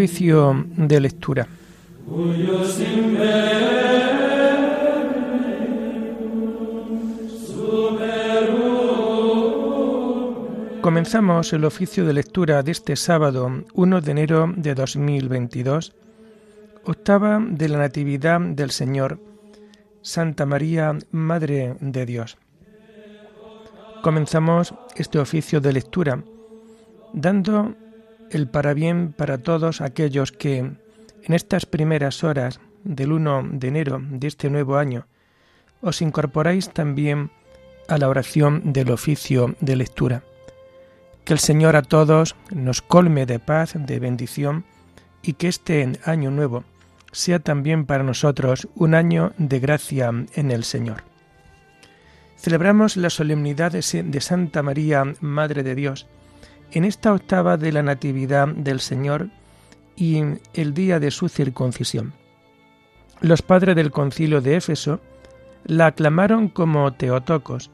Oficio de lectura. Comenzamos el oficio de lectura de este sábado 1 de enero de 2022, octava de la Natividad del Señor, Santa María, Madre de Dios. Comenzamos este oficio de lectura dando el parabién para todos aquellos que en estas primeras horas del 1 de enero de este nuevo año os incorporáis también a la oración del oficio de lectura. Que el Señor a todos nos colme de paz, de bendición, y que este año nuevo sea también para nosotros un año de gracia en el Señor. Celebramos la solemnidad de Santa María, Madre de Dios, en esta octava de la Natividad del Señor y el día de su circuncisión. Los padres del concilio de Éfeso la aclamaron como Teotocos,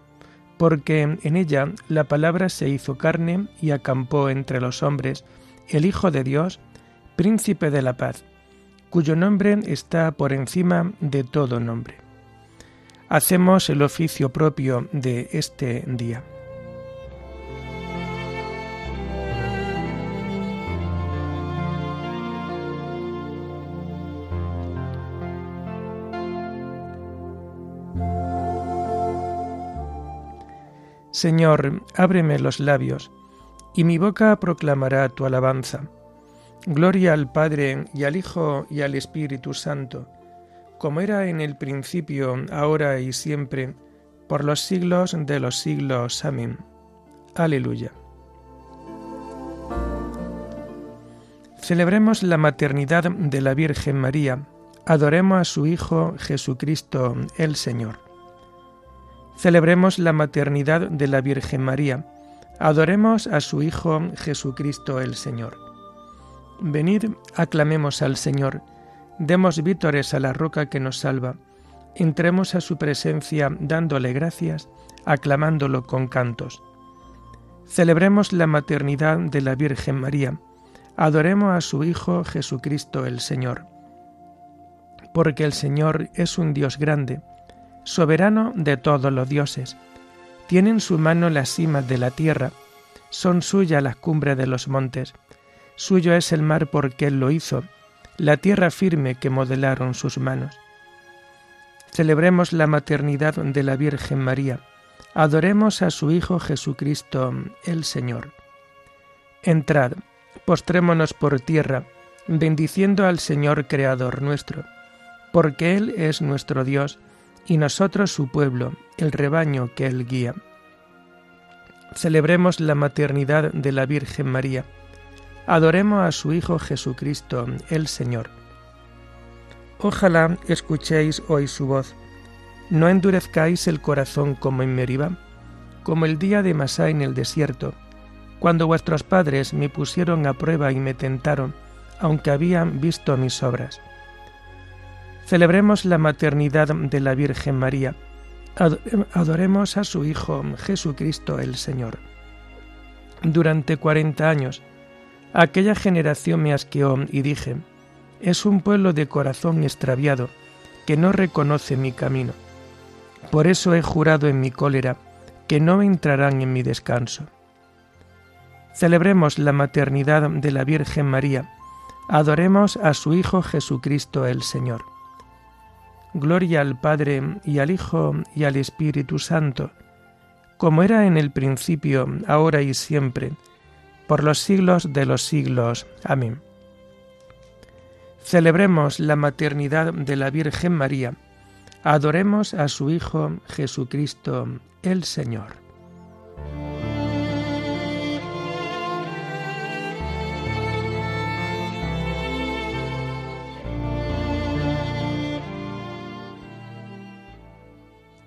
porque en ella la palabra se hizo carne y acampó entre los hombres el Hijo de Dios, príncipe de la paz, cuyo nombre está por encima de todo nombre. Hacemos el oficio propio de este día. Señor, ábreme los labios, y mi boca proclamará tu alabanza. Gloria al Padre y al Hijo y al Espíritu Santo, como era en el principio, ahora y siempre, por los siglos de los siglos. Amén. Aleluya. Celebremos la maternidad de la Virgen María. Adoremos a su Hijo Jesucristo el Señor. Celebremos la maternidad de la Virgen María. Adoremos a su Hijo Jesucristo el Señor. Venid, aclamemos al Señor, demos vítores a la roca que nos salva, entremos a su presencia dándole gracias, aclamándolo con cantos. Celebremos la maternidad de la Virgen María, adoremos a su Hijo Jesucristo el Señor. Porque el Señor es un Dios grande, soberano de todos los dioses. Tiene en su mano las cimas de la tierra, son suyas las cumbres de los montes. Suyo es el mar porque él lo hizo, la tierra firme que modelaron sus manos. Celebremos la maternidad de la Virgen María. Adoremos a su Hijo Jesucristo, el Señor. Entrad, postrémonos por tierra, bendiciendo al Señor Creador nuestro, porque Él es nuestro Dios y nosotros su pueblo, el rebaño que él guía. Celebremos la maternidad de la Virgen María. Adoremos a su Hijo Jesucristo, el Señor. Ojalá escuchéis hoy su voz. No endurezcáis el corazón como en Meribá, como el día de Masá en el desierto, cuando vuestros padres me pusieron a prueba y me tentaron, aunque habían visto mis obras. Celebremos la maternidad de la Virgen María. Adoremos a su Hijo Jesucristo el Señor. Durante cuarenta años, aquella generación me asqueó y dije, es un pueblo de corazón extraviado que no reconoce mi camino. Por eso he jurado en mi cólera que no entrarán en mi descanso. Celebremos la maternidad de la Virgen María. Adoremos a su Hijo Jesucristo el Señor. Gloria al Padre y al Hijo y al Espíritu Santo, como era en el principio, ahora y siempre, por los siglos de los siglos. Amén. Celebremos la maternidad de la Virgen María. Adoremos a su Hijo Jesucristo, el Señor.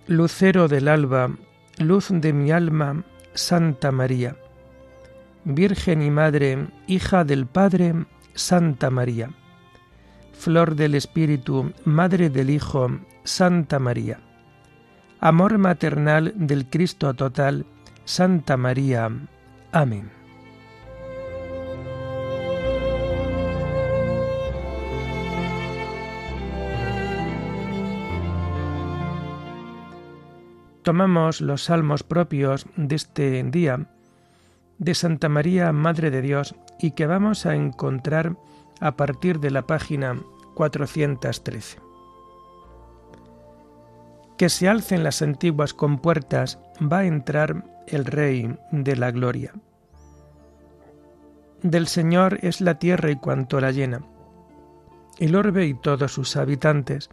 Lucero del alba, luz de mi alma, Santa María. Virgen y Madre, hija del Padre, Santa María. Flor del Espíritu, Madre del Hijo, Santa María. Amor maternal del Cristo total, Santa María. Amén. Tomamos los salmos propios de este día de Santa María, Madre de Dios, y que vamos a encontrar a partir de la página 413. Que se alcen las antiguas compuertas, va a entrar el Rey de la Gloria. Del Señor es la tierra y cuanto la llena, el orbe y todos sus habitantes.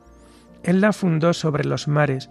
Él la fundó sobre los mares,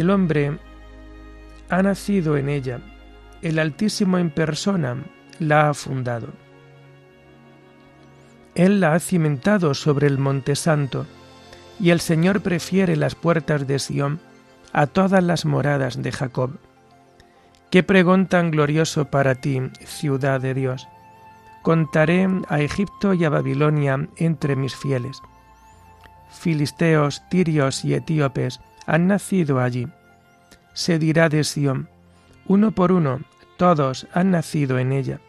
El hombre ha nacido en ella, el Altísimo en persona la ha fundado. Él la ha cimentado sobre el Monte Santo, y el Señor prefiere las puertas de Sión a todas las moradas de Jacob. Qué pregón tan glorioso para ti, ciudad de Dios. Contaré a Egipto y a Babilonia entre mis fieles. Filisteos, tirios y etíopes, han nacido allí. Se dirá de Sión, uno por uno, todos han nacido en ella.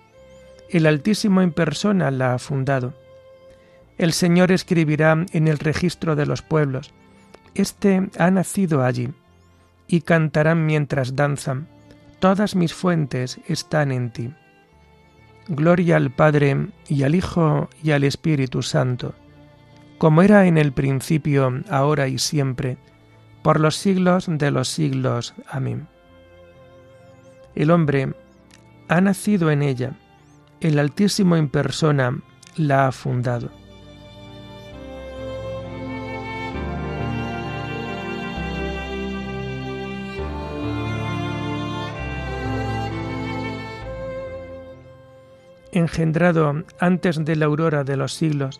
El Altísimo en persona la ha fundado. El Señor escribirá en el registro de los pueblos, Este ha nacido allí, y cantarán mientras danzan, todas mis fuentes están en ti. Gloria al Padre y al Hijo y al Espíritu Santo, como era en el principio, ahora y siempre, por los siglos de los siglos. Amén. El hombre ha nacido en ella, el Altísimo en persona la ha fundado. Engendrado antes de la aurora de los siglos,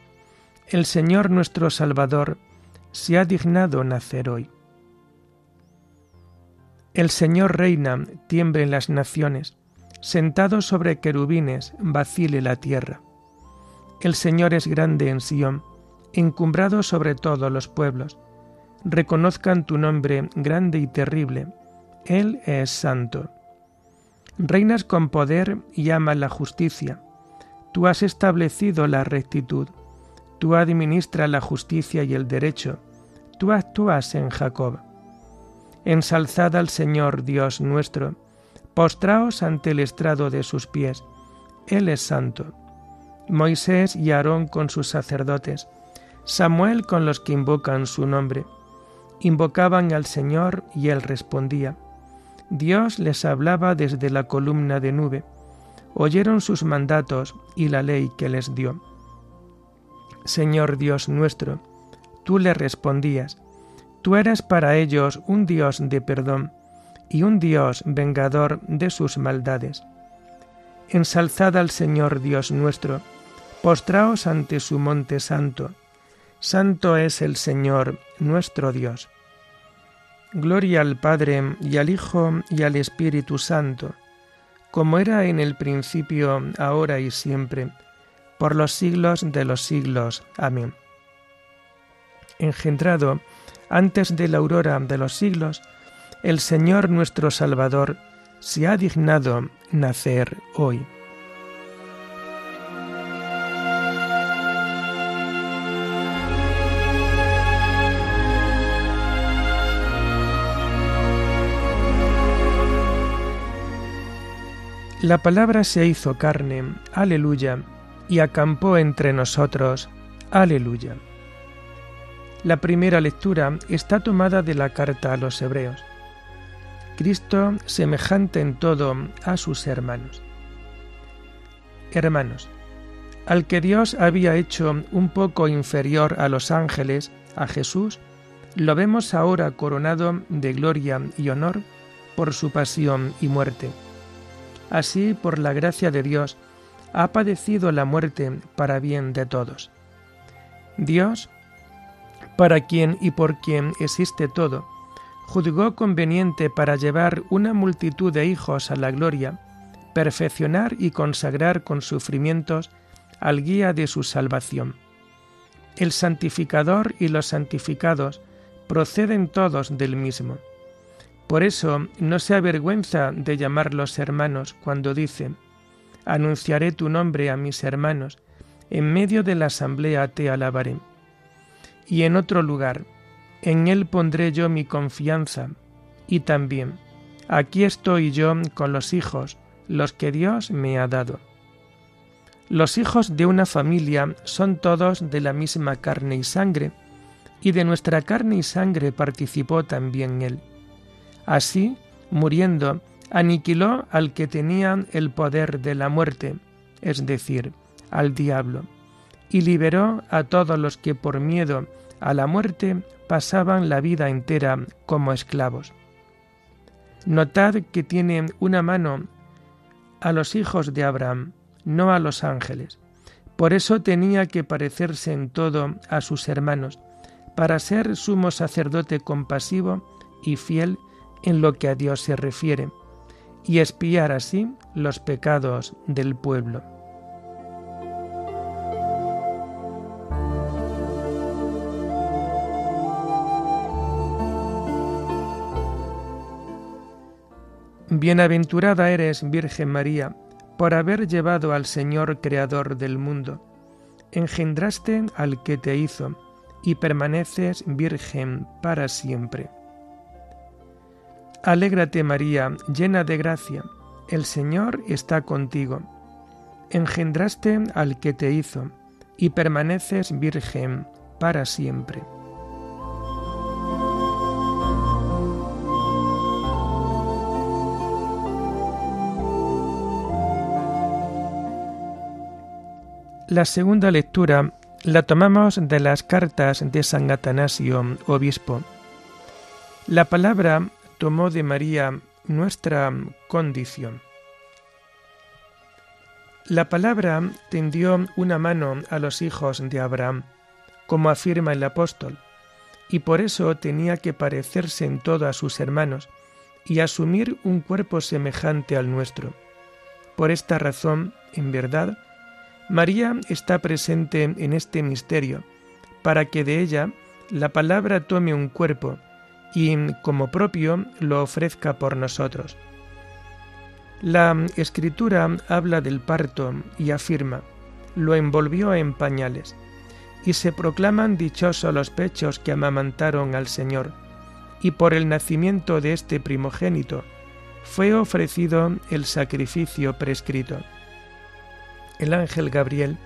el Señor nuestro Salvador se ha dignado nacer hoy. El Señor reina, tiemble en las naciones, sentado sobre querubines, vacile la tierra. El Señor es grande en Sión, encumbrado sobre todos los pueblos. Reconozcan tu nombre grande y terrible. Él es santo. Reinas con poder y amas la justicia. Tú has establecido la rectitud. Tú administras la justicia y el derecho. Tú actúas en Jacob Ensalzad al Señor Dios nuestro, postraos ante el estrado de sus pies, Él es santo. Moisés y Aarón con sus sacerdotes, Samuel con los que invocan su nombre. Invocaban al Señor y Él respondía. Dios les hablaba desde la columna de nube. Oyeron sus mandatos y la ley que les dio. Señor Dios nuestro, tú le respondías, Tú eres para ellos un Dios de perdón y un Dios vengador de sus maldades. Ensalzad al Señor Dios nuestro, postraos ante su monte santo. Santo es el Señor nuestro Dios. Gloria al Padre y al Hijo y al Espíritu Santo, como era en el principio, ahora y siempre, por los siglos de los siglos. Amén. Engendrado antes de la aurora de los siglos, el Señor nuestro Salvador se ha dignado nacer hoy. La palabra se hizo carne, aleluya, y acampó entre nosotros, aleluya. La primera lectura está tomada de la carta a los hebreos. Cristo semejante en todo a sus hermanos. Hermanos, al que Dios había hecho un poco inferior a los ángeles, a Jesús, lo vemos ahora coronado de gloria y honor por su pasión y muerte Así, por la gracia de Dios, ha padecido la muerte para bien de todos. Dios, para quien y por quien existe todo, juzgó conveniente para llevar una multitud de hijos a la gloria, perfeccionar y consagrar con sufrimientos al guía de su salvación. El santificador y los santificados proceden todos del mismo. Por eso no se avergüenza de llamarlos hermanos cuando dice, Anunciaré tu nombre a mis hermanos, en medio de la asamblea te alabaré. Y en otro lugar, en él pondré yo mi confianza, y también, aquí estoy yo con los hijos, los que Dios me ha dado. Los hijos de una familia son todos de la misma carne y sangre, y de nuestra carne y sangre participó también él. Así, muriendo, aniquiló al que tenía el poder de la muerte, es decir, al diablo, y liberó a todos los que por miedo a la muerte pasaban la vida entera como esclavos. Notad que tiene una mano a los hijos de Abraham, no a los ángeles. Por eso tenía que parecerse en todo a sus hermanos, para ser sumo sacerdote compasivo y fiel en lo que a Dios se refiere, y espiar así los pecados del pueblo. Bienaventurada eres, Virgen María, por haber llevado al Señor Creador del mundo. Engendraste al que te hizo, y permaneces virgen para siempre. Alégrate María, llena de gracia, el Señor está contigo. Engendraste al que te hizo, y permaneces virgen para siempre. La segunda lectura la tomamos de las cartas de San Atanasio, obispo. La palabra tomó de María nuestra condición. La palabra tendió una mano a los hijos de Abraham, como afirma el apóstol, y por eso tenía que parecerse en todo a sus hermanos y asumir un cuerpo semejante al nuestro. Por esta razón, en verdad, María está presente en este misterio, para que de ella la palabra tome un cuerpo y como propio lo ofrezca por nosotros. La escritura habla del parto y afirma, lo envolvió en pañales, y se proclaman dichosos los pechos que amamantaron al Señor, y por el nacimiento de este primogénito fue ofrecido el sacrificio prescrito. El ángel Gabriel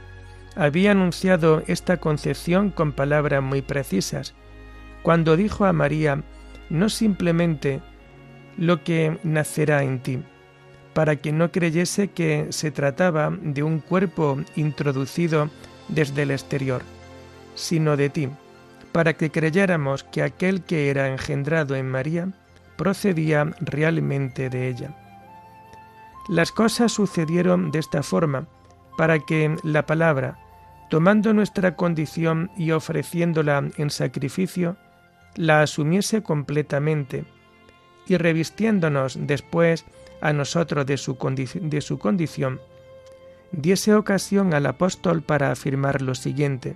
había anunciado esta concepción con palabras muy precisas, cuando dijo a María no simplemente lo que nacerá en ti, para que no creyese que se trataba de un cuerpo introducido desde el exterior, sino de ti, para que creyéramos que aquel que era engendrado en María procedía realmente de ella. Las cosas sucedieron de esta forma, para que la palabra, tomando nuestra condición y ofreciéndola en sacrificio, la asumiese completamente y revistiéndonos después a nosotros de su, de su condición, diese ocasión al apóstol para afirmar lo siguiente.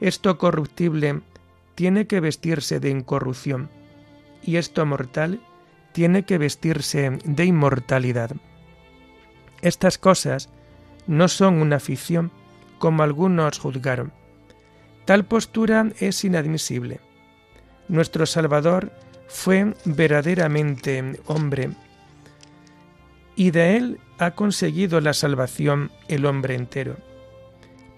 Esto corruptible tiene que vestirse de incorrupción, y esto mortal tiene que vestirse de inmortalidad. Estas cosas no son una ficción, como algunos juzgaron. Tal postura es inadmisible. Nuestro Salvador fue verdaderamente hombre, y de él ha conseguido la salvación el hombre entero,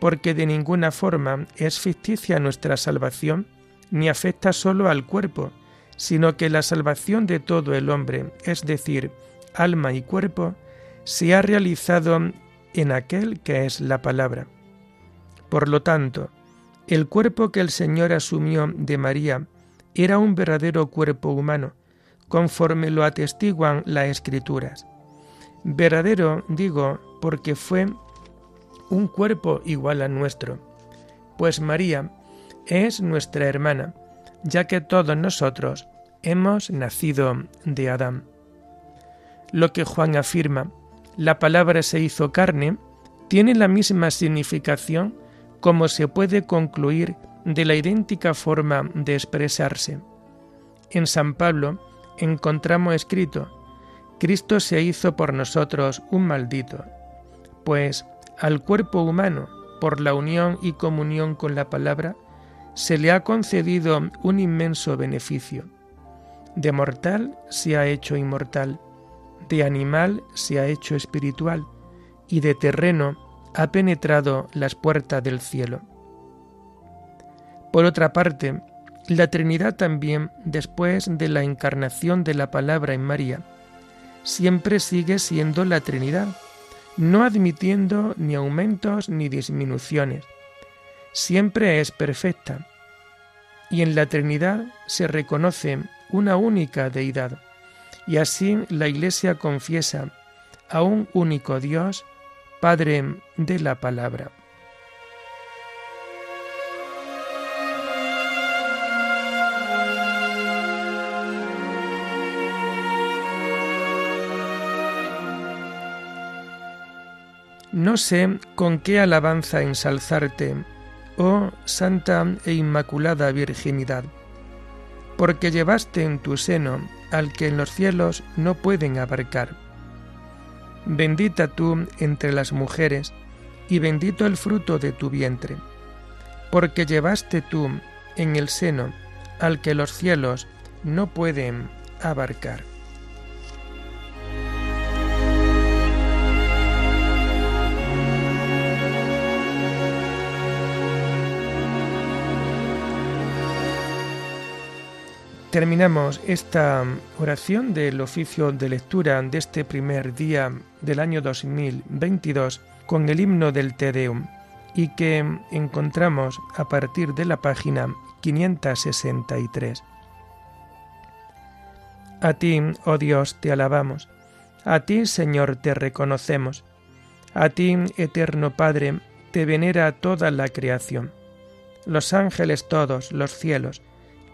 porque de ninguna forma es ficticia nuestra salvación, ni afecta solo al cuerpo, sino que la salvación de todo el hombre, es decir, alma y cuerpo, se ha realizado en aquel que es la palabra. Por lo tanto, el cuerpo que el Señor asumió de María era un verdadero cuerpo humano, conforme lo atestiguan las escrituras. Verdadero, digo, porque fue un cuerpo igual a nuestro, pues María es nuestra hermana, ya que todos nosotros hemos nacido de Adán. Lo que Juan afirma, la palabra se hizo carne, tiene la misma significación como se puede concluir de la idéntica forma de expresarse. En San Pablo encontramos escrito, Cristo se hizo por nosotros un maldito, pues al cuerpo humano, por la unión y comunión con la palabra, se le ha concedido un inmenso beneficio. De mortal se ha hecho inmortal, de animal se ha hecho espiritual, y de terreno ha penetrado las puertas del cielo. Por otra parte, la Trinidad también, después de la encarnación de la palabra en María, siempre sigue siendo la Trinidad, no admitiendo ni aumentos ni disminuciones. Siempre es perfecta. Y en la Trinidad se reconoce una única deidad. Y así la Iglesia confiesa a un único Dios Padre de la Palabra. No sé con qué alabanza ensalzarte, oh Santa e Inmaculada Virginidad, porque llevaste en tu seno al que en los cielos no pueden abarcar Bendita tú entre las mujeres, y bendito el fruto de tu vientre, porque llevaste tú en el seno al que los cielos no pueden abarcar. Terminamos esta oración del oficio de lectura de este primer día del año 2022 con el himno del Te Deum y que encontramos a partir de la página 563. A ti, oh Dios, te alabamos, a ti, Señor, te reconocemos, a ti, eterno Padre, te venera toda la creación, los ángeles todos, los cielos,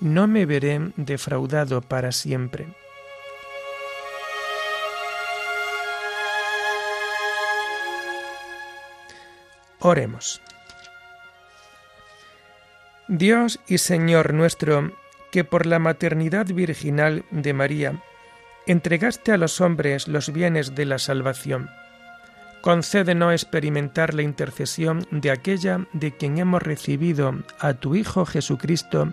no me veré defraudado para siempre. Oremos. Dios y Señor nuestro, que por la maternidad virginal de María entregaste a los hombres los bienes de la salvación, concédenos experimentar la intercesión de aquella de quien hemos recibido a tu Hijo Jesucristo,